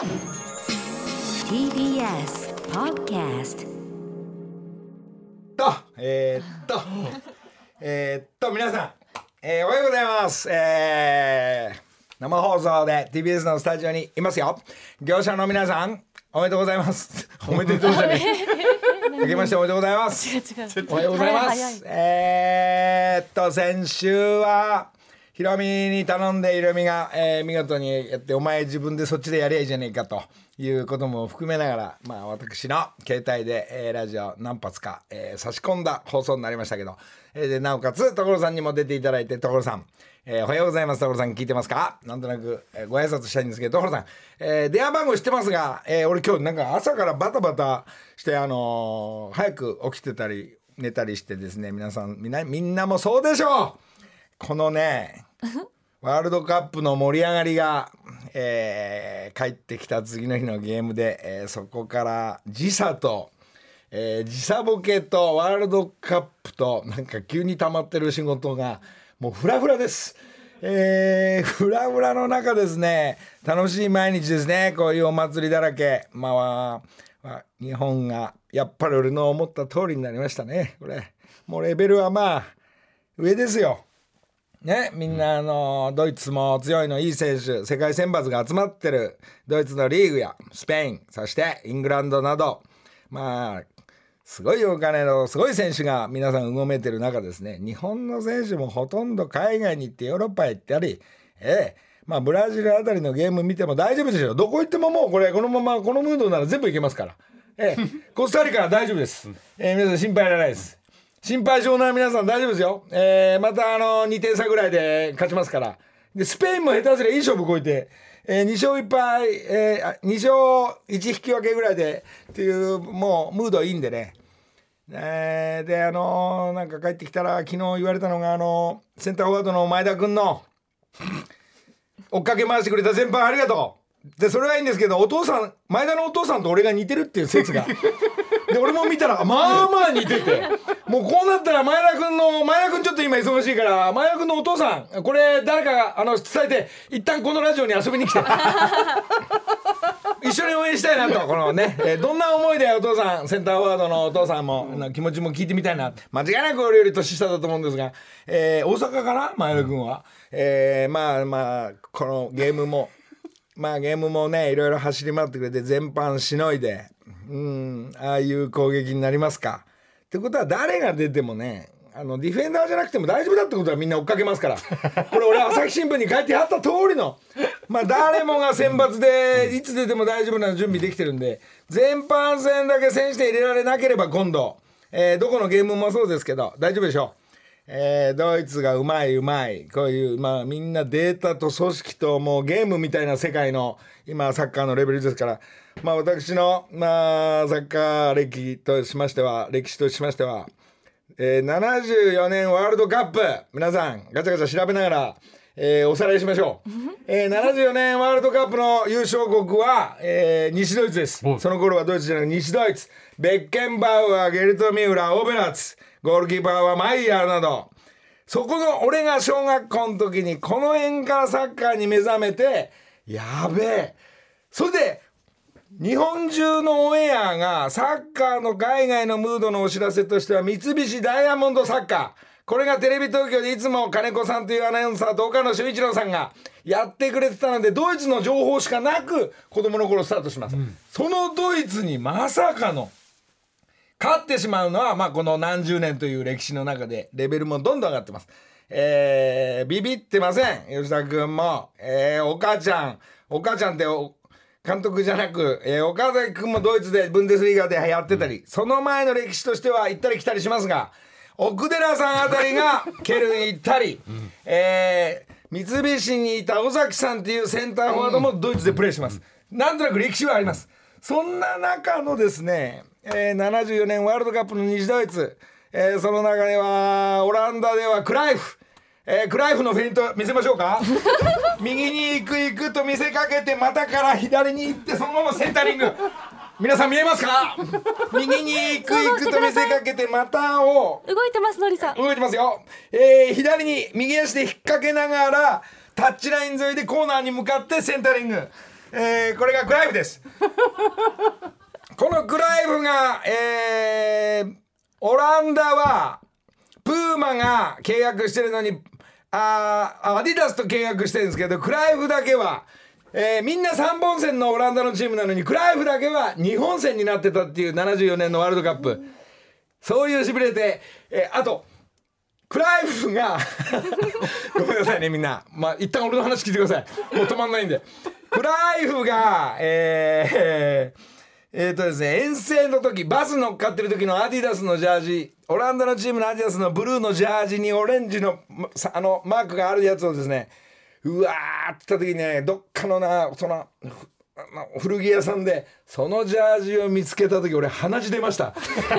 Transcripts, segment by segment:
TBS Podcast と、えー、っと、えー、っと、皆さん、えー、おはようございます。えー、生放送で TBS のスタジオにいますよ。業者の皆さん、おめでとうございます。おめでとうじゃねえ。明けましておめでとうございます。おはようございます。えー、っと、先週は、ヒロミに頼んでヒロミが、えー見事にやってお前自分でそっちでやりゃいいじゃねえかということも含めながらまあ私の携帯で、えーラジオ何発か、えー差し込んだ放送になりましたけど、えーでなおかつ所さんにも出ていただいて所さん、えーおはようございます所さん。聞いてますか？なんとなく、えーご挨拶したいんですけど所さん、えー電話番号知ってますが、えー俺今日なんか朝からバタバタしてあのー早く起きてたり寝たりしてですね皆さんみんなみんなもそうでしょう！このねワールドカップの盛り上がりが、えー帰ってきた次の日のゲームで、えーそこから時差と、えー時差ボケとワールドカップとなんか急に溜まってる仕事がもうフラフラです。えー、フラフラの中ですね楽しい毎日ですねこういうお祭りだらけまあまあ日本がやっぱり俺の思った通りになりましたねこれもうレベルはまあ上ですよ。ね、みんなあのドイツも強いのいい選手世界選抜が集まってるドイツのリーグやスペインそしてイングランドなどまあすごいお金のすごい選手が皆さんうごめてる中ですね。日本の選手もほとんど海外に行ってヨーロッパへ行ったりええまあブラジルあたりのゲーム見ても大丈夫ですよどこ行ってももうこれこのままこのムードなら全部いけますから。ええコスタリカは大丈夫です、ええ皆さん心配いらないです心配性な皆さん大丈夫ですよ。えーまたあの2点差ぐらいで勝ちますから。で、スペインも下手すりゃいい勝負超えて、えー2勝1敗、えー2勝1引き分けぐらいでっていう、もうムードいいんでね。えーで、あのーなんか帰ってきたら昨日言われたのが、あのーセンターフォワードの前田君の追っかけ回してくれた先輩ありがとう。で、それはいいんですけど、お父さん、前田のお父さんと俺が似てるっていう説が。で俺も見たらまあまあ似てて。もうこうなったら前田君の前田君ちょっと今忙しいから前田君のお父さんこれ誰かがあの伝えて一旦このラジオに遊びに来て。一緒に応援したいなとこのね、えーどんな思いでお父さん。センターフォワードのお父さんもあの気持ちも聞いてみたいな。間違いなく俺より年下だと思うんですが、えー大阪かな前田君は、えーまあまあこのゲームもまあゲームもねいろいろ走り回ってくれて全般しのいでうんああいう攻撃になりますか。ってことは誰が出てもねあのディフェンダーじゃなくても大丈夫だってことはみんな追っかけますからこれ俺朝日新聞に書いてあった通りのまあ誰もが選抜でいつ出ても大丈夫な準備できてるんで全般戦だけ選手で入れられなければ今度、えーどこのゲームもそうですけど大丈夫でしょう。えードイツがうまいうまい。こういうまあみんなデータと組織ともうゲームみたいな世界の今サッカーのレベルですから。まあ私のまあサッカー歴としましては歴史としましては、えー74年ワールドカップ。皆さんガチャガチャ調べながら、えーおさらいしましょう、えー74年ワールドカップの優勝国は、えー西ドイツです。その頃はドイツじゃなく西ドイツ。ベッケンバウアーゲルト・ミューラーオベラッツゴールキーパーはマイヤーなど。そこの俺が小学校の時にこの辺からサッカーに目覚めてやべえ。それで日本中のオンエアがサッカーの海外のムードのお知らせとしては三菱ダイヤモンドサッカー。これがテレビ東京でいつも金子さんというアナウンサーと岡野修一郎さんがやってくれてたのでドイツの情報しかなく子供の頃スタートします、そのドイツにまさかの勝ってしまうのは、まあ、この何十年という歴史の中でレベルもどんどん上がってます。えー、ビビってません吉田君も、えー、お母ちゃんお母ちゃんってお監督じゃなく、えー、岡崎君もドイツでブンデスリーガでやってたり、その前の歴史としては行ったり来たりしますが奥寺さんあたりが ケルン行ったり、えー三菱にいた尾崎さんっていうセンターフォワードもドイツでプレーします。なんとなく歴史はあります。そんな中のですね、えー、74年ワールドカップの西ドイツ、えーその中ではオランダではクライフ、えークライフのフェイント見せましょうか？右に行く行くと見せかけて股から左に行ってそのままセンタリング。皆さん見えますか？右に行く行くと見せかけて股を動いてますのりさん。動いてますよ、えー左に右足で引っ掛けながらタッチライン沿いでコーナーに向かってセンタリングえーこれがクライフです。このクライフが、えーオランダはプーマが契約してるのにあアディダスと契約してるんですけどクライフだけは、えーみんな3本線のオランダのチームなのにクライフだけは2本線になってたっていう74年のワールドカップ。そういうしびれて、えーあとクライフが ごめんなさいねみんな。まあ一旦俺の話聞いてください。もう止まんないんで。クライフがえーえーとですね遠征の時バス乗っかってる時のアディダスのジャージオランダのチームのアディダスのブルーのジャージにオレンジのあのマークがあるやつをですねうわーって言った時にねどっかのなそのふあの古着屋さんでそのジャージを見つけた時俺鼻血出ました。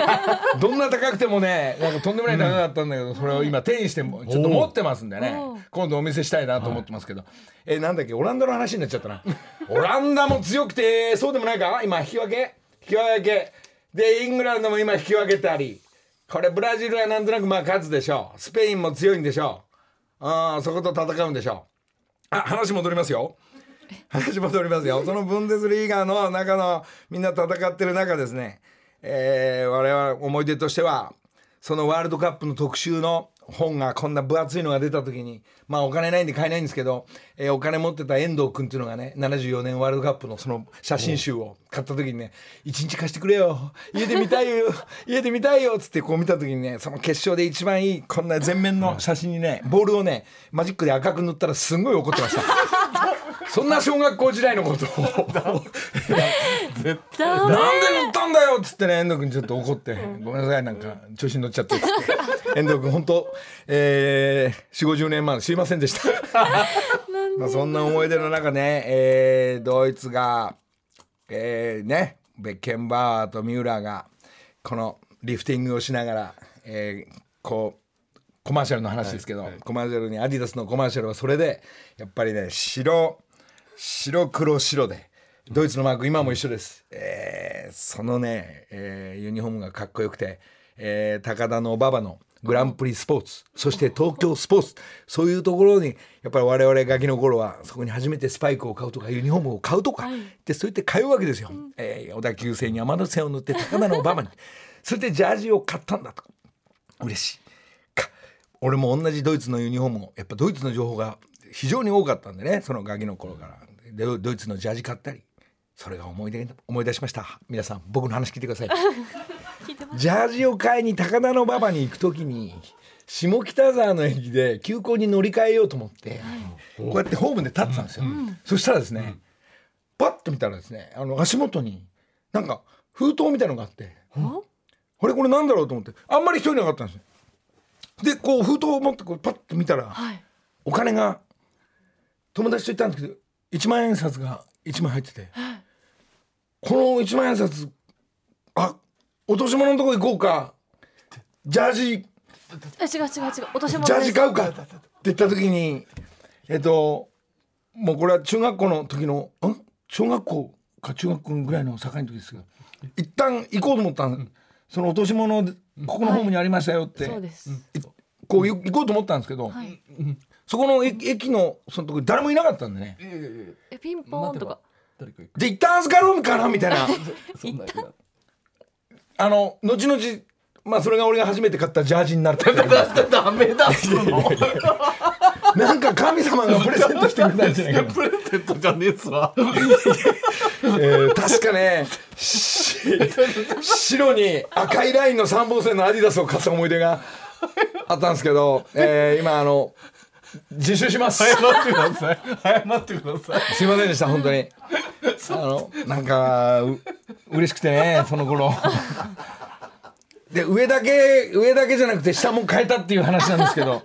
どんな高くてもねなんかとんでもない高かったんだけど、それを今手にしてもちょっと持ってますんでね。今度お見せしたいなと思ってますけど、えなんだっけオランダの話になっちゃったな。オランダも強くてそうでもないか？今引き分け。引き分け。でイングランドも今引き分けたり。これブラジルはなんとなくまあ勝つでしょう。スペインも強いんでしょう。あーそこと戦うんでしょう。あ話戻りますよ話戻りますよ。そのブンデスリーガーの中のみんな戦ってる中ですね、えー我々思い出としてはそのワールドカップの特集の本がこんな分厚いのが出た時にまあお金ないんで買えないんですけど、えーお金持ってた遠藤君っていうのがね74年ワールドカップのその写真集を買った時にね「一日貸してくれよ。家で見たいよ。家で見たいよ」っつってこう見た時にねその決勝で一番いいこんな全面の写真にねボールをねマジックで赤く塗ったらすんごい怒ってました。そんな小学校時代のことを。なんで塗ったんだよっつってね遠藤君ちょっと怒って「ごめんなさいなんか調子に乗っちゃって」っつって。遠藤君本当えー、4 5 0年前すいませんでした。まあそんな思い出の中ね、えードイツがえーねベッケンバーとミューラーがこのリフティングをしながら、えーこうコマーシャルの話ですけど、コマーシャルにアディダスのコマーシャルはそれでやっぱりね白白黒白で。ドイツのマーク今も一緒です、えーそのね、えーユニフォームがかっこよくて、えー高田の馬場のグランプリスポーツそして東京スポーツ。そういうところにやっぱり我々ガキの頃はそこに初めてスパイクを買うとかユニフォームを買うとか、でそうやって通うわけですよ、えー小田急線に山手線を乗って高田の馬場に。それでジャージを買ったんだと。嬉しい。か俺も同じドイツのユニフォームをやっぱドイツの情報が非常に多かったんでねそのガキの頃から。でドイツのジャージ買ったりそれが思い出思い出しました。皆さん僕の話聞いてください。ジャージを買いに高田の馬場に行く時に下北沢の駅で急行に乗り換えようと思って、こうやってホームで立ってたんですよ、そしたらですね、パッと見たらですねあの足元になんか封筒みたいのがあって、あれこれなんだろうと思ってあんまり人いなかったんですよ。でこう封筒を持ってこうパッと見たら、はい。お金が友達と言ったんですけど1万円札が1枚入ってて、この1万円札あ落とし物のとこ行こうかジャージえ違う違う違う落とし物ジャージ買うかって言った時にえっともうこれは中学校の時のん？小学校か中学校ぐらいの境の時ですけど一旦行こうと思ったんその落とし物でここのホームにありましたよって、そうです。いこう行こうと思ったんですけど、はいそこの駅駅のそのとこ誰もいなかったんでね。えピンポーンとか。誰か行く。で一旦預かろうかなみたいな。あの後々まあそれが俺が初めて買ったジャージになるって ダメだっつうの。なんか神様がプレゼントしてくれたんじゃないかな。プレゼントじゃねえっすわえー確かねし白に赤いラインの3本線のアディダスを買った思い出があったんですけど、えー今あの自首します。謝ってください。謝ってください。すいませんでした本当に。あのなんかう嬉しくてねその頃。で上だけ上だけじゃなくて下も変えたっていう話なんですけど、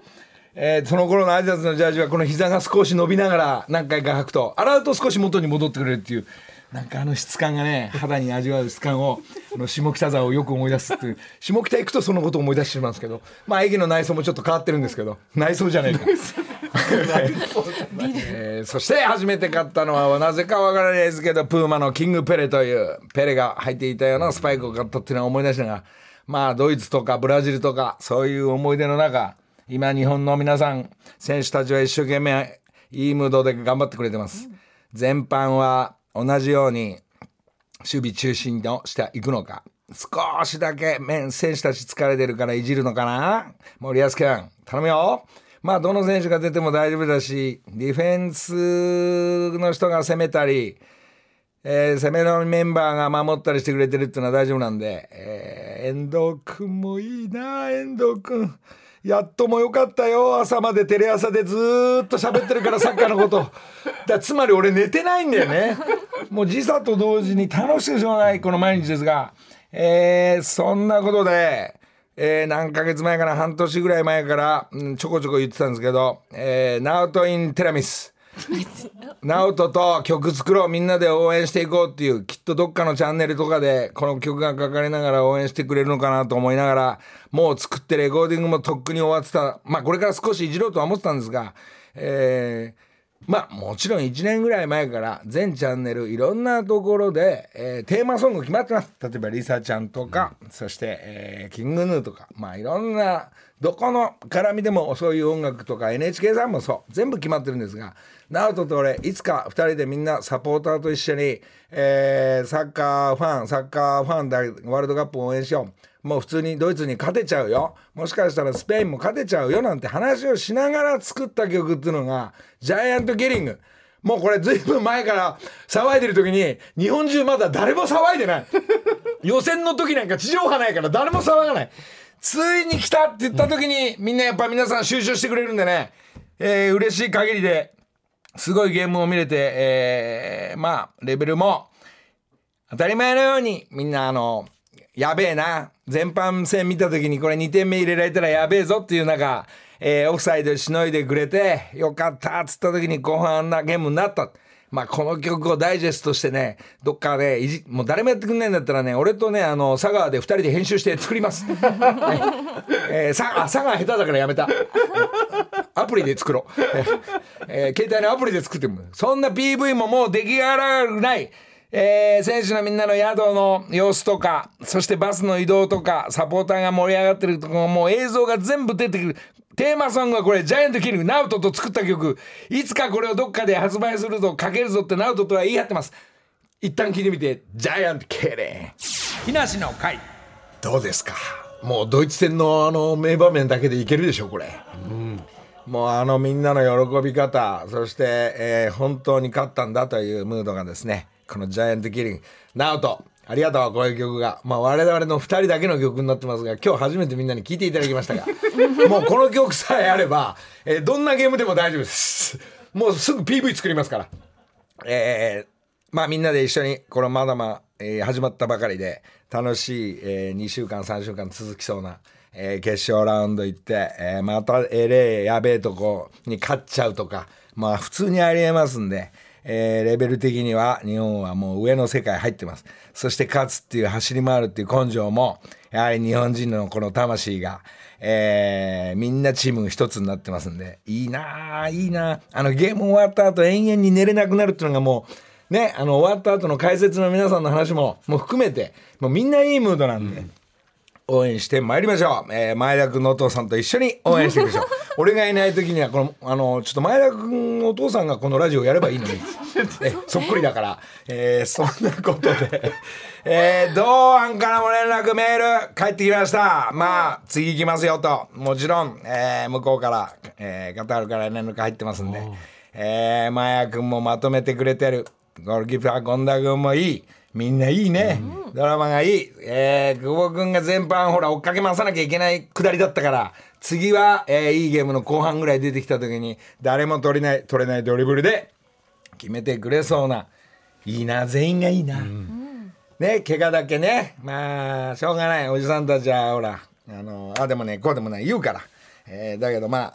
えーその頃のアディダスのジャージはこの膝が少し伸びながら何回か履くと洗うと少し元に戻ってくれるっていうなんかあの質感がね肌に味わう質感をこの下北沢をよく思い出すっていう下北行くとそのことを思い出してしまうんですけどまあ駅の内装もちょっと変わってるんですけど内装じゃないかえーそして初めて買ったのはなぜかわからないですけどプーマのキングペレというペレが履いていたようなスパイクを買ったっていうのは思い出しながらまあドイツとかブラジルとかそういう思い出の中今日本の皆さん選手たちは一生懸命いいムードで頑張ってくれてます。全般は同じように守備中心としていくのか。少しだけ面選手たち疲れてるからいじるのかな。森保君頼むよ。まあどの選手が出ても大丈夫だしディフェンスの人が攻めたり、えー攻めのメンバーが守ったりしてくれてるっていうのは大丈夫なんで、えー遠藤君もいいな。遠藤君やっともよかったよ。朝までテレ朝でずっと喋ってるからサッカーのこと。だつまり俺寝てないんだよね。もう時差と同時に楽しくしょうがないこの毎日ですが、えーそんなことで、えー何ヶ月前かな半年ぐらい前から、うんちょこちょこ言ってたんですけど「えー、ナウト・イン・テラミス」ナオトと曲作ろうみんなで応援していこうっていうきっとどっかのチャンネルとかでこの曲がかかりながら応援してくれるのかなと思いながらもう作ってレコーディングもとっくに終わってた。まあこれから少しいじろうとは思ってたんですがえーまあもちろん1年ぐらい前から全チャンネルいろんなところで、えーテーマソング決まってます。例えばリサちゃんとか、そして、えーキングヌーとかまあいろんなどこの絡みでもそういう音楽とか NHK さんもそう。全部決まってるんですが直人と俺いつか2人でみんなサポーターと一緒に、えーサッカーファンサッカーファンでワールドカップを応援しよう。もう普通にドイツに勝てちゃうよ。もしかしたらスペインも勝てちゃうよなんて話をしながら作った曲っていうのがジャイアントキリング。もうこれずいぶん前から騒いでる時に日本中まだ誰も騒いでない。予選の時なんか地上波ないから誰も騒がない。ついに来たって言った時にみんなやっぱ皆さん収集してくれるんでね、えー嬉しい限りですごいゲームを見れて、えーまあレベルも当たり前のようにみんなあのやべえな全般戦見た時にこれ2点目入れられたらやべえぞっていう中、えーオフサイドしのいでくれてよかったっつった時に後半あんなゲームになった。まあこの曲をダイジェストしてねどっかでいじもう誰もやってくんないんだったらね俺とねあの佐川で2人で編集して作ります。えー、さあ佐川下手だからやめた。アプリで作ろう。えー携帯のアプリで作ってもそんな PV ももう出来上がらない。えー選手のみんなの宿の様子とかそしてバスの移動とかサポーターが盛り上がってるとこもう映像が全部出てくるテーマソングはこれジャイアントキリングナウトと作った曲。いつかこれをどっかで発売するぞかけるぞってナウトとは言い張ってます。一旦聞いてみてジャイアントキリン。グ木梨の会。どうですか？もうドイツ戦のあの名場面だけでいけるでしょこれ。もうあのみんなの喜び方そして、えー本当に勝ったんだというムードがですねこのジャイアントキリン。グナオトありがとうこういう曲が、まあ、我々の2人だけの曲になってますが今日初めてみんなに聴いていただきましたが。もうこの曲さえあれば、えーどんなゲームでも大丈夫です。もうすぐ PV 作りますから。えーまあみんなで一緒にこのまだまだ、えー始まったばかりで楽しい、え2週間3週間続きそうな、えー決勝ラウンド行って、えーまたえれえやべえとこに勝っちゃうとかまあ普通にありえますんで、えーレベル的には日本はもう上の世界入ってますそして勝つっていう走り回るっていう根性もやはり日本人のこの魂がえーみんなチーム一つになってますんでいいなあいいなあのゲーム終わった後延々に寝れなくなるっていうのがもうねあの終わった後の解説の皆さんの話ももう含めてもうみんないいムードなんで。応援してまいりましょう、えー前田君のお父さんと一緒に応援していきましょう。俺がいない時にはこのあのちょっと前田君のお父さんがこのラジオやればいいのに。えそっくりだから、えーそんなことで、えー、同案からも連絡メール返ってきました。まあ次行きますよと。もちろん、えー向こうから、えーカタールから連絡入ってますんで、えー、前田君もまとめてくれてる。ゴールキーパー権田君もいいみんないいね、ドラマがいい、えー、久保君が全般ほら追っかけ回さなきゃいけないくだりだったから。次は、えーいいゲームの後半ぐらい出てきた時に誰も取れない取れないドリブルで決めてくれそうないいな全員がいいな、ね怪我だけね。まあしょうがない。おじさんたちはほらあのあでもねこうでもない。言うから、えーだけどまあ、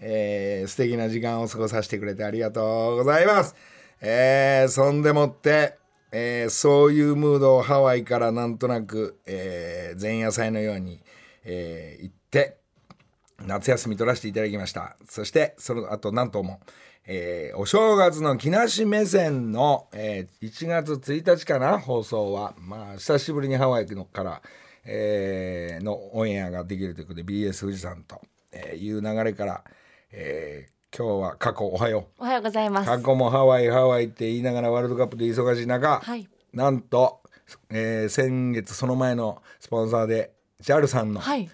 えー素敵な時間を過ごさせてくれてありがとうございます。えーそんでもって、えーそういうムードをハワイからなんとなく、えー前夜祭のように、えー行って夏休み取らせていただきました。そしてその後なんとも、えーお正月の木梨目線の、えー1月1日かな放送は。まあ久しぶりにハワイのから、えーのオンエアができるということで BS 富士山と、えいう流れから、えー今日は過去おはよおはようございうます。過去もハワイハワイって言いながらワールドカップで忙しい中、はい。なんと、えー先月その前のスポンサーで JAL さんのはい。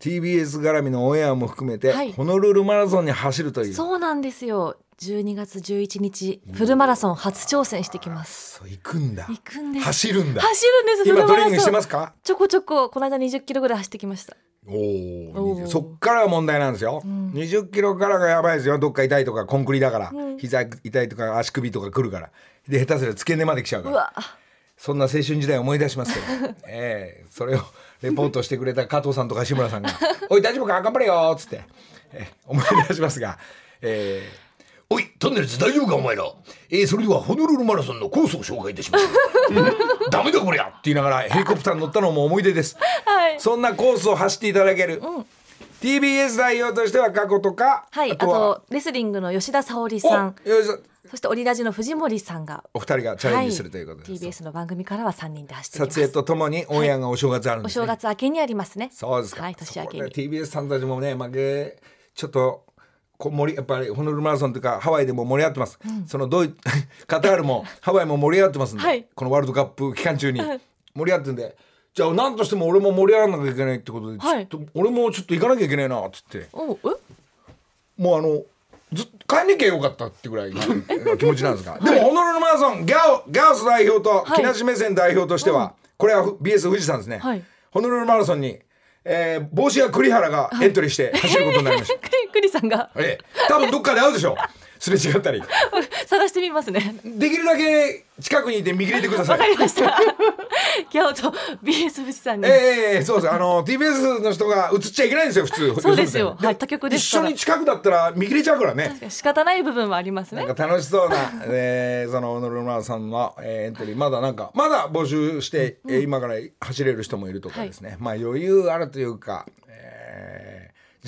TBS 絡みのオンエアも含めて、はい。ホノルルマラソンに走るという。そうなんですよ12月11日フルマラソン初挑戦してきます。行くんだ。行くんです。走るんだ。走るんです今トレーニングしてますか？ちょこちょここの間20キロぐらい走ってきました。おーおー。そっからが問題なんですよ、20キロからがやばいですよ。どっか痛いとかコンクリだから、膝痛いとか足首とかくるから。で下手すると付け根まで来ちゃうから。そんな青春時代を思い出しますけど、ええそれをレポートしてくれた加藤さんとか志村さんが「おい大丈夫か？頑張れよ」っつって、ええ思い出しますが、ええおいトンネルズ大丈夫かお前ら、えー、それではホノルルマラソンのコースを紹介いたします。ダメだこりゃ。って言いながらヘリコプターに乗ったのも思い出です。はい。そんなコースを走っていただける、TBS 代表としては過去とかはいあとレスリングの吉田沙保里さん。およいしょ。そしてオリラジの藤森さんが。お二人がチャレンジするということで。す、はい、TBS の番組からは3人で走って撮影とともにオンエアがお正月あるんおですね、正月明けにありますね。そうですか。はい年明けに。TBS さんたちもね負けちょっと盛りやっぱりホノルルマラソンというかハワイでも盛り上がってます。そのドイ カタールもハワイも盛り上がってますんで、はい。このワールドカップ期間中に。盛り上がってるんで。じゃあ何としても俺も盛り上がらなきゃいけないってことで、はい。ちょっと俺もちょっと行かなきゃいけないなっつって。もうあのずっと帰んなきゃよかったってぐらいの 気持ちなんですが。でもホノルルマラソンギャオギャオス代表とはい。木梨目線代表としては、これは BS 富士山ですね、はい。ホノルルマラソンに、えー、帽子屋栗原がエントリーして走ることになりました、クリクリさんが。ええ、多分どっかで会うでしょすれ違ったり。探してみますね。できるだけ近くにいて見切れてくださわかいりました。ギャオと BS 富士山に、ええそうです。あの TBS の人が映っちゃいけないんですよ普通。そうですよ。ではい他局です一緒に近くだったら見切れちゃうからね。仕方ない部分はありますね。なんか楽しそうな、えー、そのホノルルマラソンの、えーエントリー。まだなんかまだ募集して、えー今から走れる人もいるとかですね、まあ余裕あるというか、えー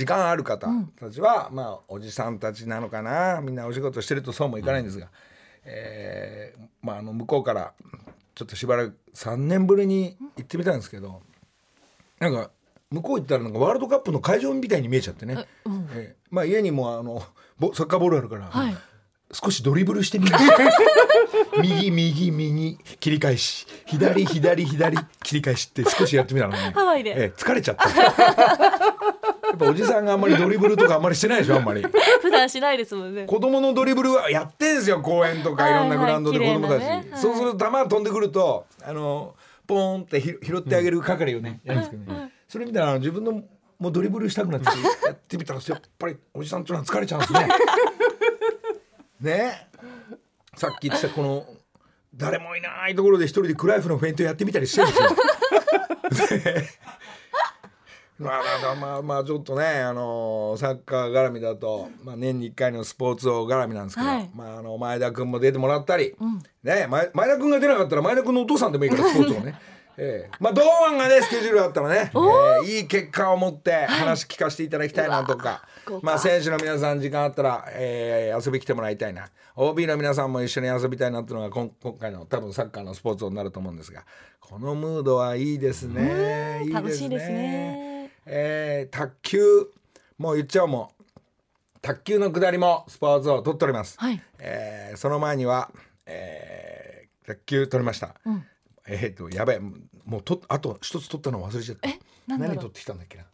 時間ある方たちは、まあおじさんたちなのかな。みんなお仕事してるとそうもいかないんですが、えーまああの向こうからちょっとしばらく3年ぶりに行ってみたんですけど、なんか向こう行ったらなんかワールドカップの会場みたいに見えちゃってね、えーまあ家にもあのボサッカーボールあるから、はい。少しドリブルしてみる。右右右切り返し。左左左切り返しって少しやってみたのね。ハワイで。ええ疲れちゃった やっぱおじさんがあんまりドリブルとかあんまりしてないでしょあんまり。普段しないですもんね。子供のドリブルはやってんすよ公園とかいろんなグラウンドで子供たち、はいはい綺麗なね。はい。そうすると球が飛んでくるとあのポーンってひ拾ってあげる係をね、やるんですけどね、それ見たら自分のもうドリブルしたくなってやってみたらやっぱりおじさんっていうのは疲れちゃうんですね。ね。さっき言ってたこの誰もいないところで一人でクライフのフェイントやってみたりしてるんですよ。でまあまあまあまあちょっとねあのサッカー絡みだと、まあ、年に1回のスポーツ王絡みなんですけど、はい。まあ、あの前田君も出てもらったり、ね、前前田君が出なかったら前田君のお父さんでもいいからスポーツをね。ええ。まあ堂安がねスケジュールあったらね、ええいい結果を持って話聞かせていただきたいなとか、まあ選手の皆さん時間あったら、えー遊び来てもらいたいな。OB の皆さんも一緒に遊びたいなっていうのが今今回の多分サッカーのスポーツになると思うんですがこのムードはいいですね。いいですね。楽しいですねえー卓球もう言っちゃおうもう卓球の下りもスポーツを取っております、はい。えーその前には、えー卓球取りました、えっ、とやべえもうとあと一つ取ったの忘れちゃった。なんだろう。何取ってきたんだっけな？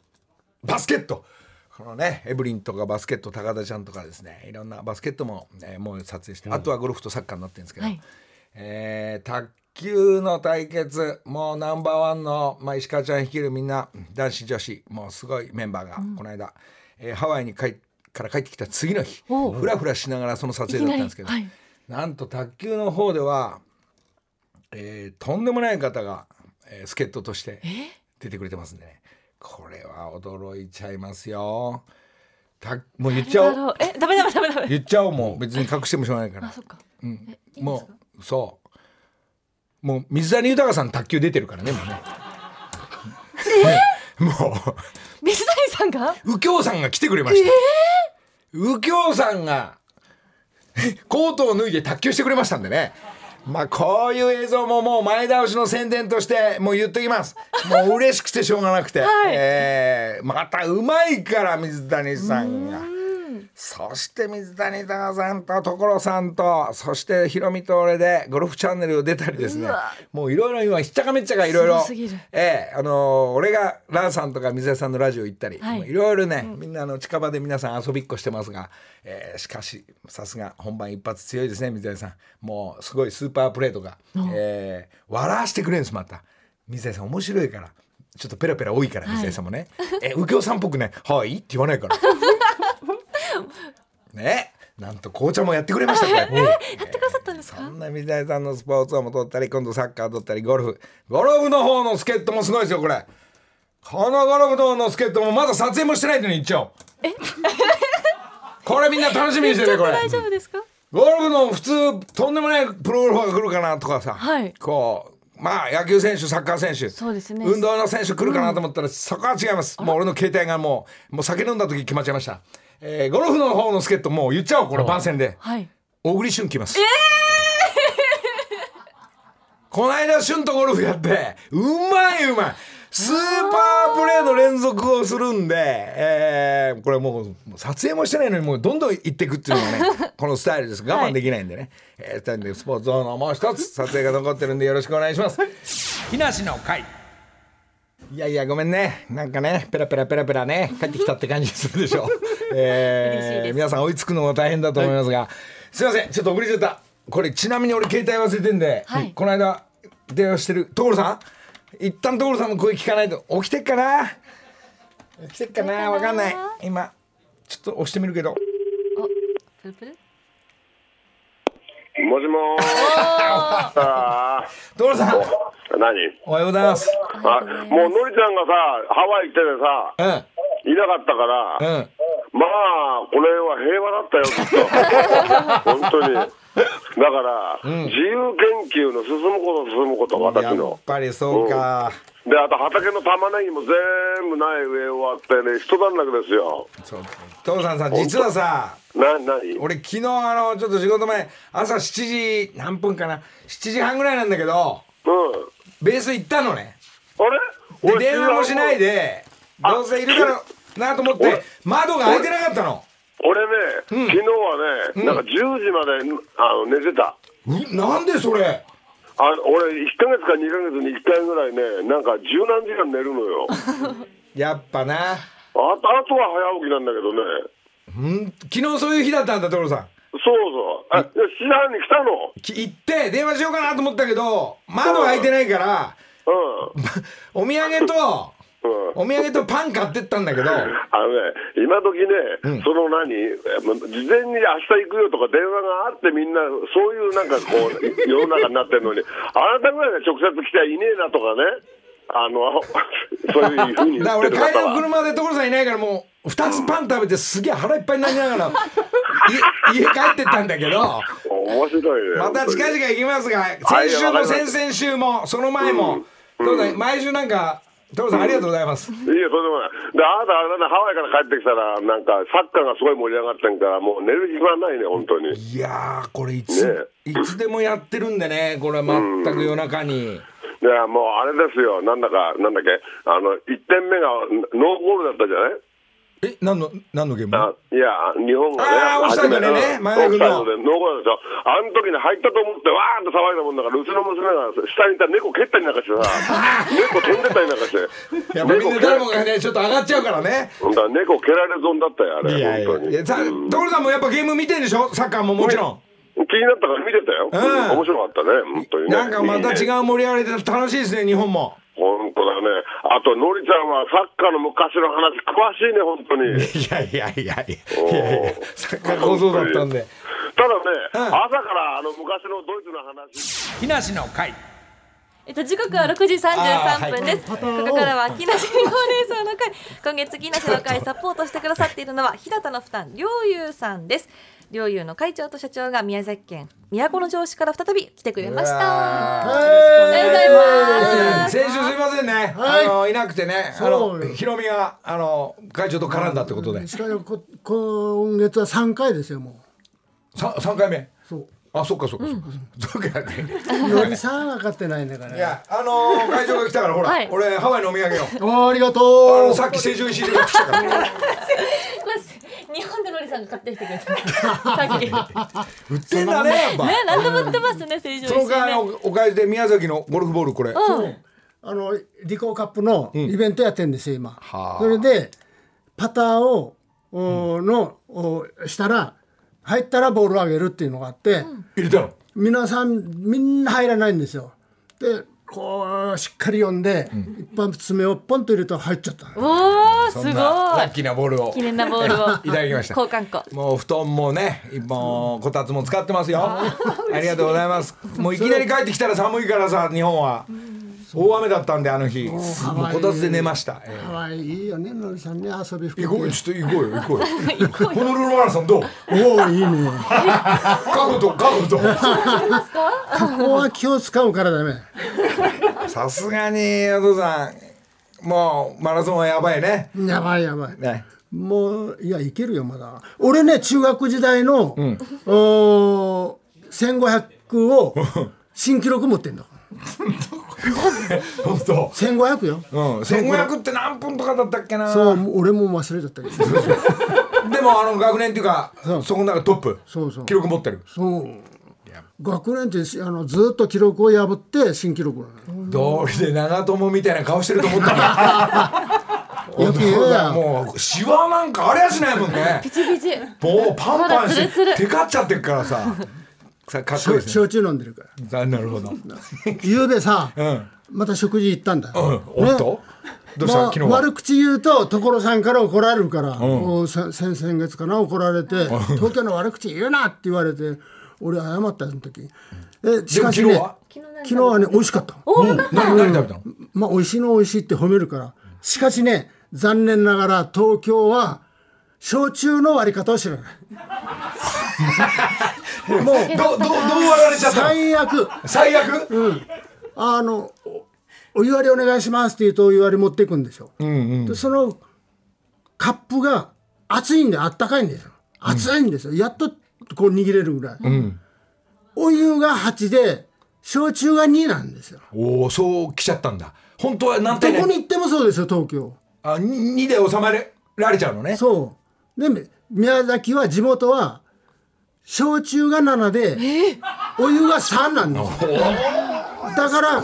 バスケット。このねエブリンとかバスケット高田ちゃんとかですねいろんなバスケットも、えーもう撮影して、あとはゴルフとサッカーになってるんですけど、はい。えー卓球の対決。もうナンバーワンの、まあ、石川ちゃん率いるみんな男子女子もうすごいメンバーが、この間、えーハワイに帰っから帰ってきた次の日おう。フラフラしながらその撮影だったんですけど、なり。なんと卓球の方では、えーとんでもない方が、えー助っ人として出てくれてますんでね。これは驚いちゃいますよ。たもう言っちゃおう。え？ダメダメダメダメ。言っちゃおう。もう別に隠してもしょうがないから。うん。もうそうもう水谷豊さん卓球出てるからねもうね。も水谷さんが？う右京さんが来てくれました、右京さんがコートを脱いで卓球してくれましたんでね。まあこういう映像ももう前倒しの宣伝としてもう言っときます。もう嬉しくてしょうがなくて、はい。えーまたうまいから水谷さんがそして水谷隆さんと所さんとそしてひろみと俺でゴルフチャンネルを出たりですね。もういろいろ今ひっちゃかめっちゃかいろいろ。ええあのー俺がランさんとか水谷さんのラジオ行ったり、はい。ろいろね、みんなあの近場で皆さん遊びっこしてますが、えーしかしさすが本番一発強いですね水谷さん。もうすごいスーパープレーとか、えー笑わしてくれるんですまた。水谷さん面白いから。ちょっとペラペラ多いから水谷さんもね、え右京さんっぽくね「はい」って言わないから ねなんと紅茶もやってくれましたこれ やってくださったんですか？そんな水谷さんのスポーツをも取ったり今度サッカー取ったりゴルフゴルフの方の助っ人もすごいですよこれ。このゴルフの方の助っ人もまだ撮影もしてないのに行っちゃおう。これみんな楽しみにしてるこれ。大丈夫ですか？ゴルフの普通とんでもないプロゴルファーが来るかなとかさ、はい。こうまあ野球選手サッカー選手そうですね。運動の選手来るかなと思ったら、そこは違います。もう俺の携帯がもうもう酒飲んだ時決まっちゃいました、えーゴルフの方の助っ人もう言っちゃおうこれ番宣で。はい。小栗旬来ます、この間旬とゴルフやってうまいうまい。スーパープレーの連続をするんで、えーこれもう撮影もしてないのにもうどんどん行っていくっていうのがね このスタイルです。我慢できないんでね、えー、2人でスポーツゾーンのもう一つ 撮影が残ってるんでよろしくお願いします。木梨の会。いやいやごめんね。なんかねペラペラペラペラね帰ってきたって感じするでしょ、えー皆さん追いつくのも大変だと思いますが、すいません。ちょっと遅れちゃった。これちなみに俺携帯忘れてんで、はい。この間電話してる所さん？一旦所さんの声聞かないと起きてっかな？起きてっかな？わかんない。今ちょっと押してみるけど。プルプル？もしもー。し。あ。所さん。ー何おはようございます。あもうのりちゃんがさ、ハワイ行っててさ、うんいなかったから、うんまあ、これは平和だったよ、ずっと。本当に。だから、自由研究の進むこと進むこと、私やっの。ぱりそうか、で、あと畑の玉ねぎも全部苗植え終わってね、一段落ですよ。そう所さんさ実はさな、なに俺昨日あのちょっと仕事前朝7時何分かな？7時半ぐらいなんだけどうん。ベース行ったのねあれ？で電話もしない。であどうせいるだろうなと思って窓が開いてなかったの俺ね、昨日はね、なんか10時まであの寝てた。うなんでそれ？あ俺、1か月か2か月に1回ぐらいね、なんか十何時間寝るのよ。やっぱなあとあとは早起きなんだけどね。うん？昨日そういう日だったんだ所さんそうそう。あ、7時半に来たの。き行って電話しようかなと思ったけど窓開いてないからうん。お土産とうん。お土産とパン買ってったんだけど。あのね、今時ね、その何、事前に明日行くよとか電話があってみんな、そういうなんかこう、世の中になってるのに、あなたぐらいが直接来てはいねえなとかね、あの、そういうふうに言ってだから俺帰りのる方は。車で所さんいないからもう2つパン食べてすげえ腹いっぱいになりながら 家家帰ってったんだけど。面白いね。また近々行きますがはい先週も先々週もその前も。所さん。毎週なんか所さんありがとうございます。いや、それでもない。で、あなた、あれだね、ハワイから帰ってきたら、なんか、サッカーがすごい盛り上がってんから、もう寝る暇ないね、本当に。いやーこれいつ、ねいつでもやってるんでねこれ全く夜中に、いや、もうあれですよ、なんだか、なんだっけ、あの、1点目がノーゴールだったじゃない？え何の何のゲーム？あいや、日本がね、あーオフサイドでね前田君の。オフサイドでノーゴールでしょ。あの時に入ったと思って、わーって騒いだもんだから、うちの娘が下にいた猫蹴ったりなんかしてさ、猫飛んでたりなんかして、やっぱみんな誰もがねちょっと上がっちゃうからね。ほんとは猫蹴られ損だったよ、あれ、いやい本当に。やいや所さんもやっぱゲーム見てんでしょ？サッカーももちろん。気になったから見てたよ。うん。面白かったね、本当にね。なんかまた違う盛り上がりで楽しいですね日本もだね。あと、のりちゃんはサッカーの昔の話詳しいね、本当に。いやいやいやいやいやいやサッカー構造だったんでただね、うん朝からあの昔のドイツの話。木梨の会えっと、時刻は6時33分です。ここからは木梨ほうれん草の会。今月木梨の会サポートしてくださっているのは日向の負担両友さんです。両友の会長と社長が宮崎県都城市から再び来てくれました。うわー。おはようございます。先週すいませんね、あのいなくてね。あのヒロミがあの会長と絡んだってことで。しかもこ今月は3回ですよもさ三回目？うそう。あそっかそっかそっか、そうか。のりさん分かってないんだから。いやあの会長が来たからほら、はい。俺ハワイのお土産を。おーありがあとう。のさっき成城石井で買ってきたから 日日本でのりさんが買ってきてくれた。さっ売ってんだねやっぱ何でも売ってますね成城その石井ね。代わりおお返しで宮崎のゴルフボールこれ。うん。あのリコーカップのイベントやってんですよ今、はあ。それでパターを、おのおしたら入ったらボールを上げるっていうのがあって、入れたの？皆さんみんな入らないんですよ。でこうしっかり読んで、一発爪をポンと入れたら入っちゃったのおおすごい。ラッキーなボールを。記念なボールを。いただきました。交換庫。もう布団もねもうこたつも使ってますよ。ありがとうございます。もういきなり帰ってきたら寒いからさ日本は大雨だったんであの日。もうこたつで寝ました。えかわいいよねのりさんね。遊び行こうよちょっと行こうよ行こうよ。ホノルルマラソンどう？おおいいね。カブとカブと。ここ は気を使うからダメ。さすがにお父さん。もうマラソンはやばいね。やばいやばい。ね。もういやいけるよまだ。俺ね中学時代の、おー1500を 新記録持ってんだ 本当。1500よ。うん1500って何分とかだったっけな。そう俺も忘れちゃったけど。でもあの学年っていうかそう。そこの中トップ。そうそう。記録持ってる。そう。学年ってあのずっと記録を破って新記録なの道理で長友みたいな顔してると思ったの？よく言うや。んもうシワなんかあれやしないもんね。ピチピチ。もうパンパンしてテカっちゃってるからささかっこいいですね。焼酎飲んでるから。あなるほど。ゆうべさ、ん。また食事行ったんだ、うん。おっと？どうした？まあ昨日は？悪口言うと所さんから怒られるから、もう先先々月かな怒られて「東京の悪口言うな」って言われて俺謝ったよその時えしかしね昨日は？昨日はね美味しかった。何何食べたの？まあ美味しいの美味しいって褒めるから。しかしね残念ながら東京は焼酎の割り方を知らないもうどどどう割られちゃったの？最悪。最悪？あのおお湯割りお願いしますって言うとお湯割り持っていくんでしょ、でそのカップが熱いんであったかいんですよ。熱いんですよ、やっとこう握れるぐらい、お湯が8で焼酎が2なんですよ。おおそう来ちゃったんだ。本当は何ど点？でこに行ってもそうですよ東京。あ2で収まられちゃうのね。そう。で宮崎は地元は焼酎が7で、お湯が3なんです。よだから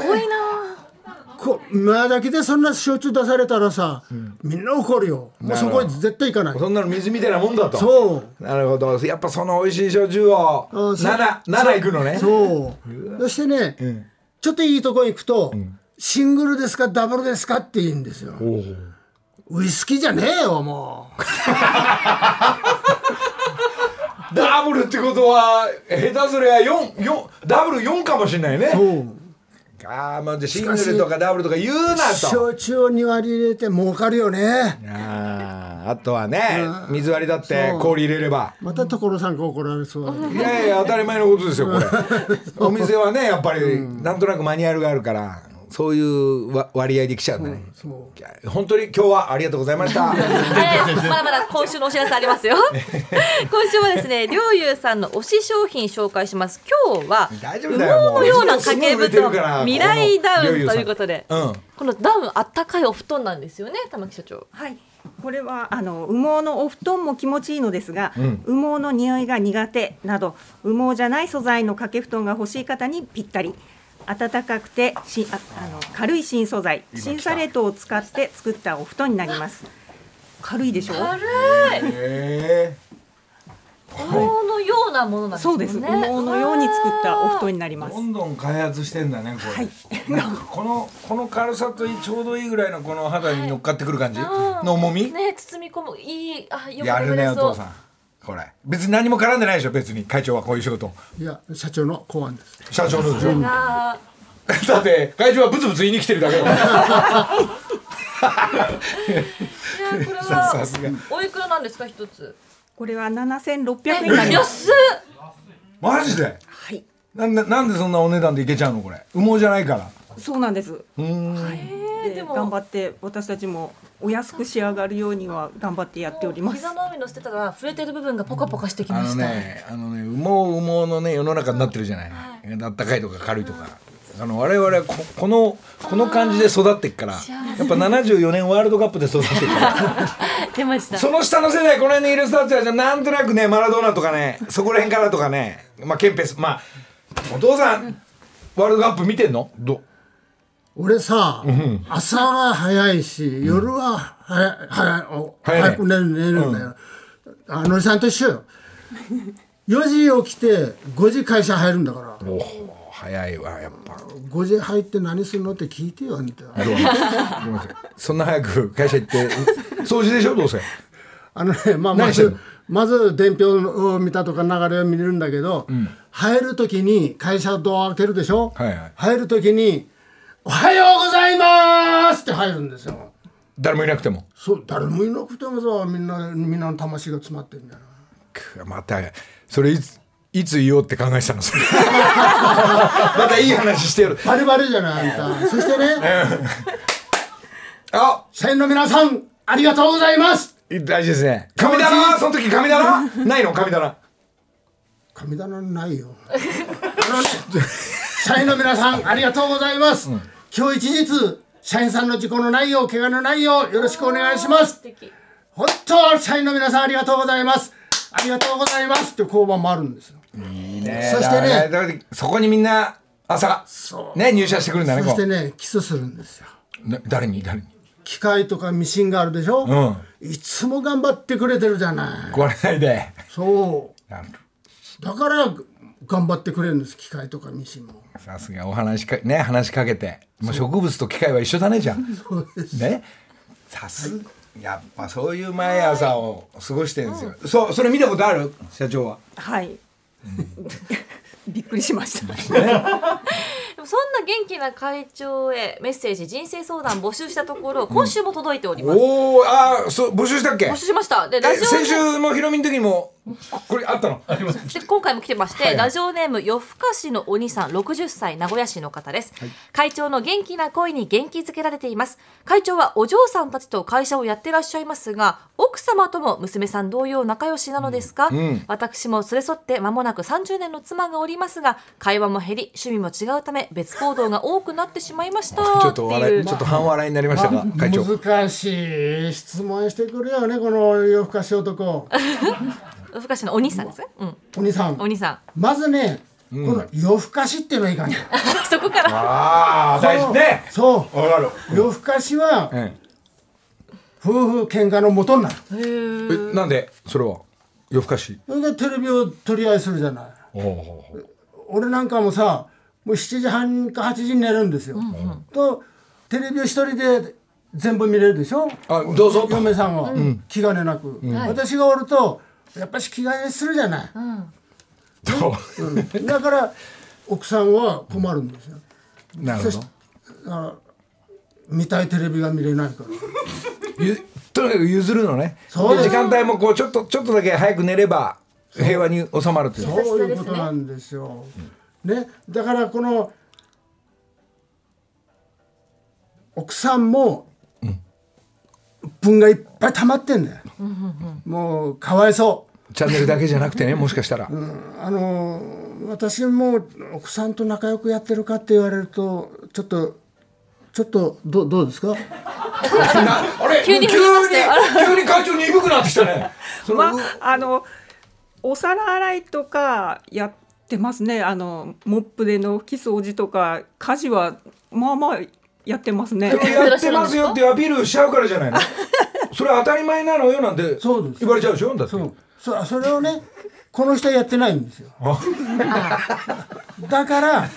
こ宮崎でそんな焼酎出されたらさ、みんな怒るよ。もうそこに絶対行かない。そんなの水みたいなもんだと。そう。なるほど。やっぱその美味しい焼酎をあそう。7 7いくのね。そう。そしてね、ちょっといいとこ行くと、シングルですかダブルですかって言うんですよ。ウイスキーじゃねえよもう ダブルってことは下手すりゃ4四ダブル4かもしれないね。ああまあじシングルとかダブルとか言うなと。焼酎を2割入れて儲かるよね。あーあとはね水割りだって氷入れれば。また所さんが怒られそういやいや当たり前のことですよこれ。お店はねやっぱりなんとなくマニュアルがあるからそういうわ割合できちゃうんだね。本当に今日はありがとうございました。まだまだ今週のお知らせありますよ。今週はですねりょうゆうさんの推し商品紹介します。今日は大丈羽毛のような掛け布団未来ダウンということでうん。このダウンあったかいお布団なんですよね玉木社長。はい。これはあの羽毛のお布団も気持ちいいのですが、羽毛の匂いが苦手など羽毛じゃない素材の掛け布団が欲しい方にぴったり。暖かくてしああの軽い新素材。新サレートを使って作ったお布団になります。軽いでしょ？う。軽い。へ羽毛のようなものなんですよね。そうです。羽毛のように作ったお布団になります。ど。んどん開発してんだねこれ、はい。このこの軽さとちょうどいいぐらいのこの肌に乗っかってくる感じ？の重み、ね包み込む。いい。あよくやるねお父さんこれ。別に何も絡んでないでしょ別に。会長はこういう仕事。いや社長の考案です。社長のでしょあだって会長はブツブツ言いに来てるだけだーいやこれさすが。はおいくらなんですか一つ？これは7600円になります。安っ！マジで？はい。なんでなんでそんなお値段でいけちゃうのこれ。羽毛じゃないからそうなんです。えー。で頑張って私たちもお安く仕上がるようには頑張ってやっております。膝の上に乗せてたら触れてる部分がポカポカしてきました、ねあのね羽毛羽毛のね世の中になってるじゃない、あったかいとか軽いとか。あの我々はここのこの感じで育ってっから。やっぱ74年ワールドカップで育ってっから。出ました。その下の世代この辺にいる人たちはじゃあなんとなくねマラドーナとかねそこら辺からとかね。まあケンペスまあお父さんワールドカップ見てんの？ど俺さ、朝は早いし、夜は早い早早く寝る寝るんだよ。あのりさんと一緒よ。4時起きて5時会社入るんだから。お早いわやっぱ。5時入って何するのって聞いてよあんた。ごめんなそんな早く会社行って掃除でしょ？どうせ。あのねまあまずまず伝票を見たとか流れを見れるんだけど、入る時に会社ドア開けるでしょ、はいはい。入る時に「おはようございます!」って入るんですよ。誰もいなくても。そう誰もいなくてもさみんなみんなの魂が詰まってるんだよくまたそれいついつ言おうって考えてたの？そ れまたいい話してる。バリバリじゃないあんた。そしてね。あ社員の皆さんありがとうございます。大事ですね。神棚その時神棚ないの？神棚神棚ないよ 社員の皆さんありがとうございます、今日一日社員さんの事故のないよう怪我のないようよろしくお願いします。本当社員の皆さんありがとうございます。ありがとうございますって交番もあるんですよ。いいね。そしてね。そこにみんな朝ね入社してくるんだねそしてねキスするんですよ。な誰に？誰に？機械とかミシンがあるでしょ、うん。いつも頑張ってくれてるじゃない。壊れないで。そう。なるだから頑張ってくれるんです機械とかミシンも。さすがお話かね話しかけて。もう。植物と機械は一緒だねじゃんそうです。ね。さすやっぱそういう毎朝を過ごしてるんですよ、そうそれ見たことある？社長は。はい。びっくりしました。で もそんな元気な会長へメッセージ人生相談募集したところ今週も届いております、おおあーそう募集したっけ？募集しました。でラえジオ先週のひろみの時にもここれあったの？で今回も来てまして、はいラジオネーム夜更かしのお兄さん60歳名古屋市の方です、会長の元気な声に元気づけられています。会長はお嬢さんたちと会社をやってらっしゃいますが奥様とも娘さん同様仲良しなのですか、私も連れ添って間もなく30年の妻がおりますが会話も減り趣味も違うため別行動が多くなってしまいました。ちょっとっていう。笑いちょっと半笑いになりましたが会長。難しい質問してくるよねこの夜更かし男。夜更かしのお兄さんですね、うん、お兄さん。お兄さん。まずね、この夜更かしっていうのはいかんよ そこから。ああ大事ね。そう。わかる。夜更かしはえ夫婦喧嘩の元になる。えなんでそれは？夜更かし。それでテレビを取り合いするじゃない。おお俺なんかもさもう7時半か8時に寝るんですよ、とテレビを一人で全部見れるでしょ？あどうぞ。と嫁さんは、気兼ねなく、私がおるとやっぱし気兼ねするじゃない、どう？ん。だから奥さんは困るんですよ。うなるほど。あ見たいテレビが見れないから。ゆとにかく譲るのね。そう時間帯もこうちょっとちょっとだけ早く寝れば平和に収まるという。そういうことなんですよ。ね、だからこの奥さんも分がいっぱい溜まってんだよ。もうかわいそチャンネルだけじゃなくてねもしかしたら、う。あの私も奥さんと仲良くやってるかって言われるとちょっとちょっとどうどうですか？なあれ急に急に急に会長鈍くなってきたね。まああのお皿洗いとかやってますね。あのモップでの拭き掃除とか家事はまあまあやってますね。やってますよってアピールしちゃうからじゃないの？それは当たり前なのよなんてそうです。言われちゃうでしょ？だって。そう。そそれをね この人はやってないんですよ。だから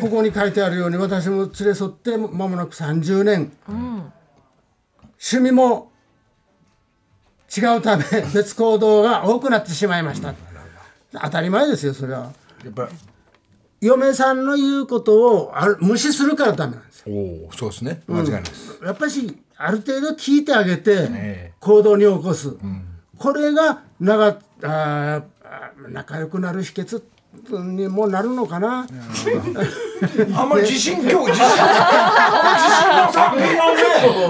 ここに書いてあるように私も連れ添って間もなく30年、趣味も違うため別行動が多くなってしまいました当たり前ですよそれは。やっぱ。嫁さんの言うことをある無視するからダメなんですよ。おおそうですね。間違いないです、やっぱりある程度聞いてあげてえ行動に起こす、これが長あ仲良くなる秘訣にもなるのかな、あんまり自信今日自信あ自信の作品なんね。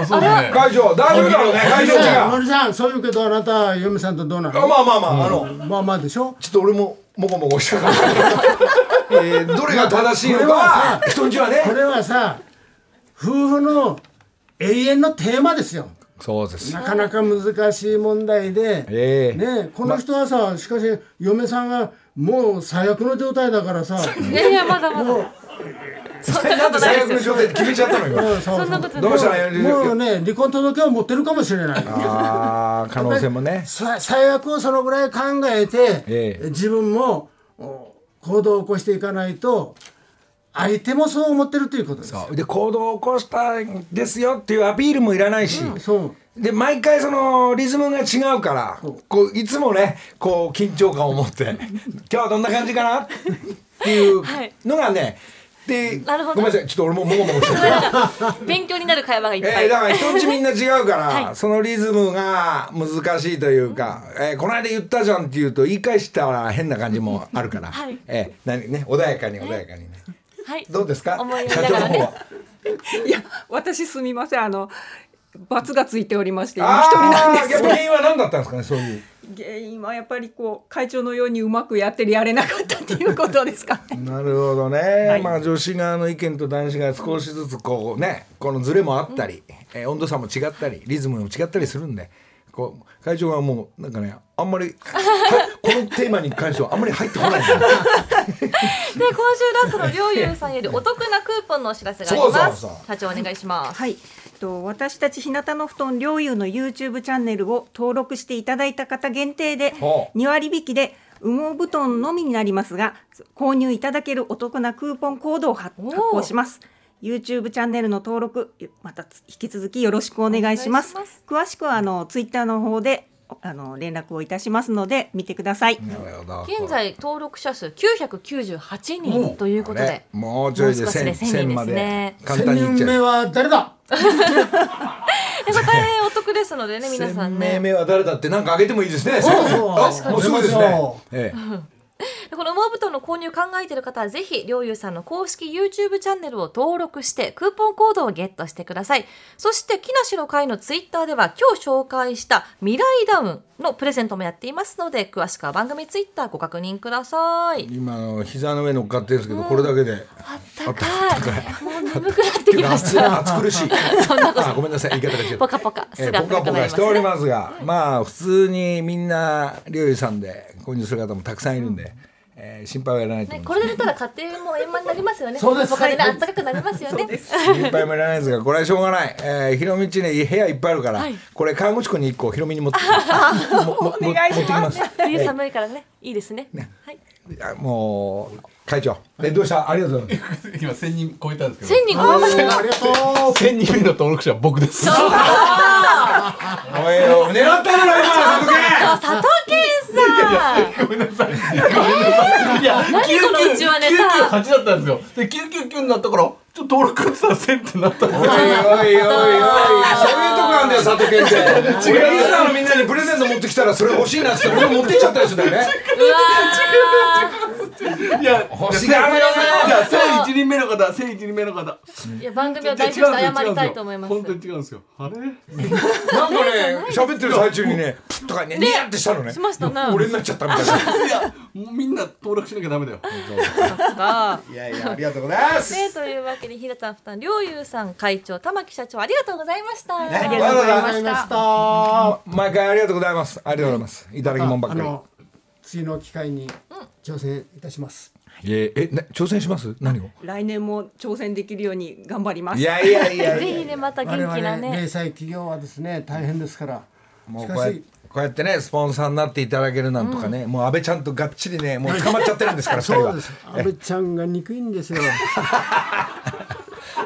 そうね会長大丈夫だろうね会長違う森さんそういうけどあなた嫁さんとどうなあの？まあまあまあ、あの。まあまあでしょ？ちょっと俺ももごもごしたから、えー、どれが正しいのかさ人んちはね。これはさ夫婦の永遠のテーマですよ。そうです。なかなか難しい問題で、ええ。ね、この人はさ、しかし嫁さんがもう最悪の状態だからさ。いやいやまだまだ。そんななんでことない最悪の状態で決めちゃったの今。うんそう。そんなことない。どうしたらもうね離婚届を持ってるかもしれない。ああ可能性もね。さ最悪をそのぐらい考えて、ええ。自分もお行動を起こしていかないと相手もそう思ってるということです。そう。で行動を起こしたんですよっていうアピールもいらないし、そう。で毎回そのリズムが違うからこういつもねこう緊張感を持って 今日はどんな感じかな？っていうのがねでなるほど。ごめんなさい。ちょっと俺ももごもごしてる。勉強になる会話がいっぱい、えー、だから人んちみんな違うから、はい。そのリズムが難しいというか、えーこの間言ったじゃんって言うと言い返したら変な感じもあるから、はい。えー何ね穏やかに穏やかにねはい。どうですか？思いながらね。長の方は。いや私すみません。あの罰がついておりまして今あ一人なんです。あーやっぱ原因は何だったんですかねそういう。原因はやっぱりこう会長のようにうまくやってやれなかったっていうことですかね。なるほどね、はい。まあ女子側の意見と男子が少しずつこうねこのズレもあったり、えー温度差も違ったりリズムも違ったりするんでこう会長はもうなんかねあんまりは このテーマに関してはあんまり入ってこない で今週ラストのりょうゆうさんより お得なクーポンのお知らせがあります。そうそうそう社長お願いします。はい。と私たち日向の布団両友の YouTube チャンネルを登録していただいた方限定でほう。2割引きで羽毛布団のみになりますが購入いただけるお得なクーポンコードを発行します YouTube チャンネルの登録また引き続きよろしくお願いします。詳しくはあの Twitter の方であの連絡をいたしますので見てください、現在登録者数998人ということで、ねもうちょいでもう少しで1000 1000人まですね。で簡単にいっ1000人目ちゃうは誰だ？でこれ大変お得ですのでね皆さん1000名ね目は誰だってなんかあげてもいいですね。そうあもうすぐですね。ええ。でこの羽毛布団の購入考えている方はぜひりょうゆうさんの公式 YouTube チャンネルを登録してクーポンコードをゲットしてください。そして木梨の会のツイッターでは今日紹介した未来ダウンのプレゼントもやっていますので詳しくは番組ツイッターご確認ください。今の膝の上乗っかってるんですけど、これだけで。あったかい。もう眠くなってきました。暑苦しい。あごめんなさい。言い方が違う。ポカポカ。すえぐ暖かくなりしておりねますがまあ普通にみんな料理さんで購入する方もたくさんいるんで、えー心配はいらないと思います。ねこれで出たら家庭も円満になりますよね。そうです。ポカポカで暖かくなりますよね。心配もいらないですがこれはしょうがない、えー、ひろみちね部屋いっぱいあるから、はい。これ川口湖に一個ひろみに持って お願いします。冬寒いからね。いいですね。はい。あもう会長。えどうした？ありがとうございます。今千人超えたんですけ千人超えました。ありがとう。千人目の登録者は僕です。おいよ狙ったのよ今佐藤あ佐藤健さんごめんなさい。ごめんなさい。いや、何このうちはネタ998だったんですよ。で、999になったから、ちょっと登録したら1000ってなったんですよ。おいおいおいおいよ佐藤健って俺リスナーのみんなにプレゼント持ってきたらそれ欲しいなって俺持ってっちゃったりするんだよね。いや、欲しがる。よじゃあ、1001人目の方、1001人目の方。いや番組を代表して謝りたいと思います本当に違うんですよ。あれ？なんかね喋ってる最中にねプッとかねニヤってしたのね。しましたな俺になっちゃったみたいな。いや、もうみんな登録しなきゃダメだよ。がいやいやありがとうございます。ね、というわけで平田負担りょうゆうさん会長玉木社長ありがとうございました、あありがとうございましありがとうございまた。した毎回ありがとうございます。ありがとうございます。いただきもんばっかり。あの次の機会に挑戦いたします、ええな挑戦します？何を？来年も挑戦できるように頑張ります。いやいやいやぜいや。ひねまた元気なね。零細企業はですね大変ですから。もうこうやしかしこうやってねスポンサーになっていただけるなんとかね、もう安倍ちゃんとがっちりねもう捕まっちゃってるんですから二人はそうです。安倍ちゃんが憎いんですよ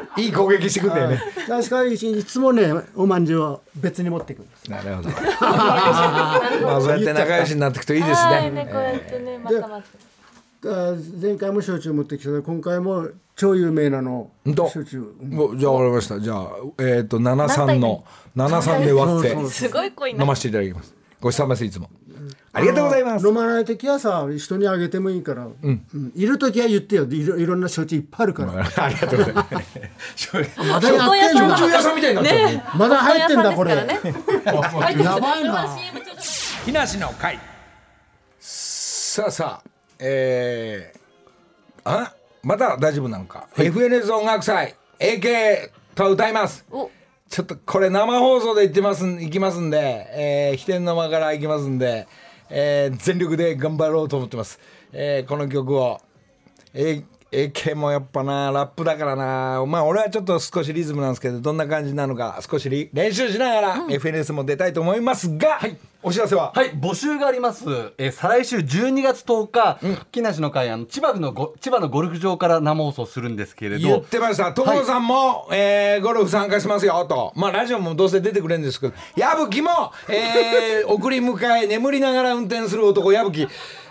いい攻撃してくんだよね。確かにいつもねおまんじゅうを別に持ってくるんです。なるほど。まあそうやって仲良しになっていくといいですね。はい。ねこうやってねまたまた。あ前回も焼酎持ってきた今回も超有名なの焼酎。おじゃあ分かりました。じゃあえっ、と73の73で割って飲ませていただきます。ごちそうさまですいつもありがとうございます飲まない時はさ人にあげてもいいから、うん。いる時は言ってよ。いろいろんな焼酎いっぱいあるから。ありがとうございます。まだやってん焼酎だ。屋さんみたいになっちゃう。ね。まだ入ってんだこれ。やばいな木梨の会さあさあえー、あまだ大丈夫なのか？FNS 音楽祭 AK と歌います。お。ちょっとこれ生放送で言ってますん行きますんで、えー、飛天の間から行きますんで、えー、全力で頑張ろうと思ってます、えー、この曲を、えー、AK もやっぱなラップだからな。まあ俺はちょっと少しリズムなんですけどどんな感じなのか少しリ練習しながら FNS も出たいと思いますが、お知らせは、はい、募集があります。えー再来週12月10日、木梨の会あの千葉のご千葉のゴルフ場から生放送するんですけれ言っど、てました。所さんも、えーゴルフ参加しますよと。まあラジオもどうせ出てくれるんですけど矢吹も、えー 送り迎え眠りながら運転する男矢吹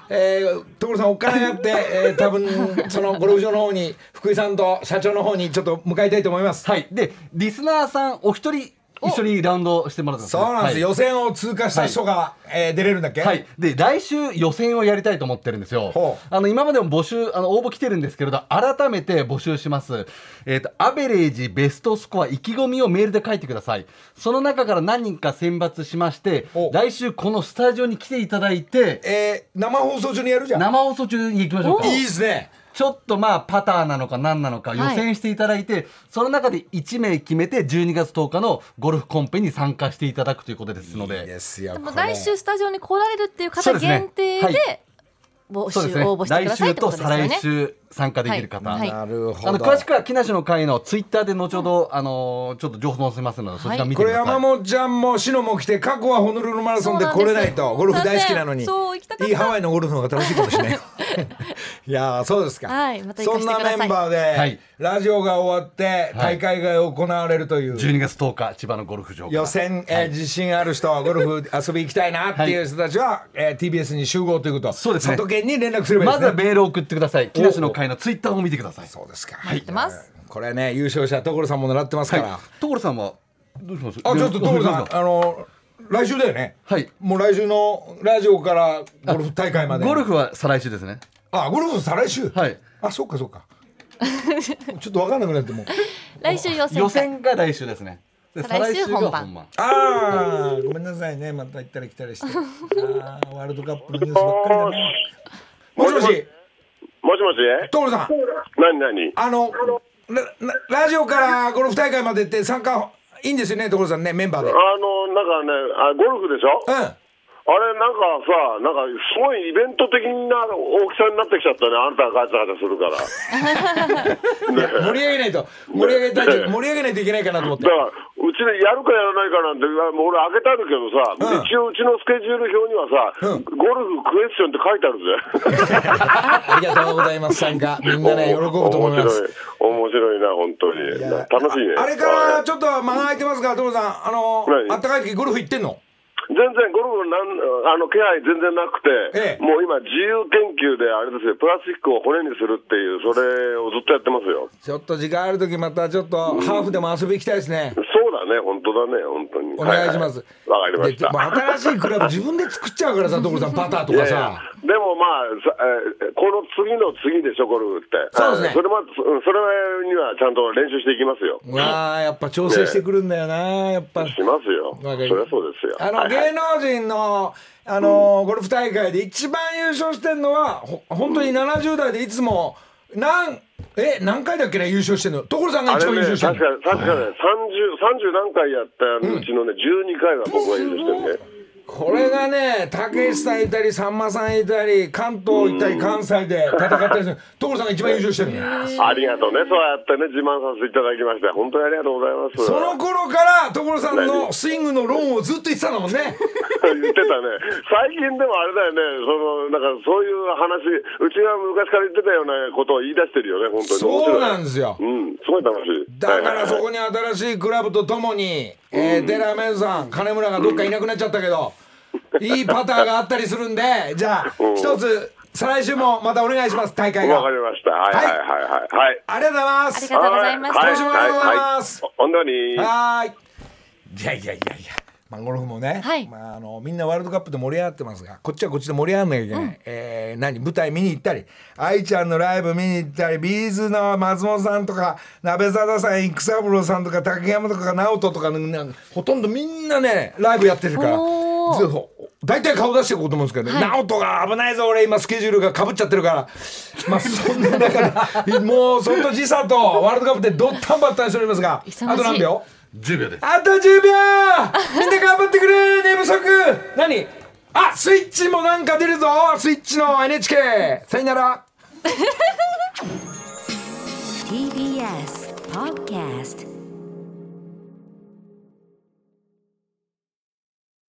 えー、所さんおっかながって、えー、多分そのゴルフ場の方に福井さんと社長の方にちょっと向かいたいと思います。はい、でリスナーさんお一人一緒にラウンドしてもらったんですね。そうなんです、はい。予選を通過した人が、えー出れるんだっけ？はい、で来週予選をやりたいと思ってるんですよ。あの今までも募集あの応募来てるんですけれど改めて募集します。えっ、とアベレージベストスコア意気込みをメールで書いてください。その中から何人か選抜しましてお来週このスタジオに来ていただいてえー生放送中にやるじゃん。生放送中に行きましょうか。いいですねちょっとまあパターなのか何なのか予はい。選していただいて、その中で1名決めて12月10日のゴルフコンペに参加していただくということですので。いいですよでも来週スタジオに来られるっていう方限定はい。で募集、そうですね。応募してく来ださいってこ週と再とですよね。来週参加できる方、はい。なるほど。あの詳しくは木梨の会のツイッターで後ほど、あのーちょっと情報載せますので、そちら見てこれください。山本ちゃんも篠も来て過去はホノルルマラソンで来れないとゴルフ大好きなのにそう行きたかった。いいハワイのゴルフの方が楽しいかもしれない。いやーそうですか、はいまた行そんかせてください。なメンバーで、はい。ラジオが終わって大会が行われるという、12月10日千葉のゴルフ場予選、えー自信ある人ゴルフ遊び行きたいなっていう人たちは、えー TBS に集合ということそうですね。里県に連絡すればいいでね。ますずはメールを送ってください。木梨の会のツイッターを見てください。そうですか。待ってますこれね優勝者所さんも狙ってますから、はい。所さんはどうします？あちょっと所さんあの来週だよね。はい。もう来週のラジオからゴルフ大会まで。ゴルフは再来週ですね。あゴルフ再来週？はい。あそっかそっか。ちょっと分かんなくなっても。う来週予選予選が来週ですね。で再来週が本番。ああごめんなさいね。また行ったり来たりして。あーワールドカップのニュースばっかりだね。もしもしもしもし？所さん。何何？あのラララジオからゴルフ大会までって参加いいんですよね？所さんねメンバーで。あのなんかねあゴルフでしょ？うん。あれなんかさなんかすごいイベント的な大きさになってきちゃったねあんたがガチャガチャするから。盛り上げないと。盛り上げたいと盛り上げないといけないかなと思って。だからうちでやるかやらないかなんてもう俺開けてあるけどさ、うん。一応うちのスケジュール表にはさ、うん。ゴルフクエスチョンって書いてあるぜ。ありがとうございます。参加。みんなね喜ぶと思います。面白い。面白いな本当に。や楽しいね。ああれからちょっと間が空いてますが所さんあの何？あったかい時ゴルフ行ってんの？全然ゴルフなんあの気配全然なくて、ええ。もう今自由研究であれですよ。プラスチックを骨にするっていうそれをずっとやってますよ。ちょっと時間ある時またちょっとハーフでも遊び行きたいですね。そうだね本当だね本当に。お願いします。はいはい。わ、かりました。でもう新しいクラブ自分で作っちゃうからさ 所さんパターとかいやいや。さでもまあ、さえーこの次の次でしょ、ゴルフって。そうですね。それまそそれにはちゃんと練習していきますよ。うわあやっぱ調整してくるんだよなやっぱ。しますよ。そりゃそうですよ。あの芸能人のあのゴルフ大会で一番優勝してるのはほ本当に70代でいつも何え何回だっけね優勝してるの？所さんが一番優勝してる確か確かね、30、30何回やったうちのね、12回は僕が優勝してるね。これがねたけしさんいたりさんまさんいたり関東いたり関西で戦ったりする所さんが一番優勝してるのありがとうね、そうやってね、自慢させていただきまして、本当にありがとうございます。その頃から所さんのスイングの論をずっと言ってたんだもんね 言ってたね、最近でもあれだよね、そのなんかそういう話、うちが昔から言ってたようなことを言い出してるよね、本当に。そうなんでですようん、すごい楽しい。だからそこに。に新しいクラブとともに、えー、テラメンさん金村がどっかいなくなっちゃったけどいいパターがあったりするんでじゃあうん。一つ再来週もまたお願いします大会わかがりました。はいはい。はいはい。はい。ありがとうございます。ありがとうございました今週もありがとうございます。はいはい本当に。はーい。いやいやいやいやまあ、ゴルフもね、はい、まあ、あのみんなワールドカップで盛り上がってますがこっちはこっちで盛り上がらなきゃいけない、うん、えー、何？舞台見に行ったり愛ちゃんのライブ見に行ったりビーズの松本さんとか鍋沢さん育三郎さんとか竹山とか直人とかほとんどみんなねライブやってるから大体顔出していこうと思うんですけど、ね、はい、直人が危ないぞ俺今スケジュールがかぶっちゃってるから。まあそんなだからもうその時差とワールドカップでどったんばったんしておりますがあと何秒？10秒です。あと10秒みんな頑張ってくれ寝不足何？あスイッチもなんか出るぞスイッチの NHK さよなら。TBS Podcast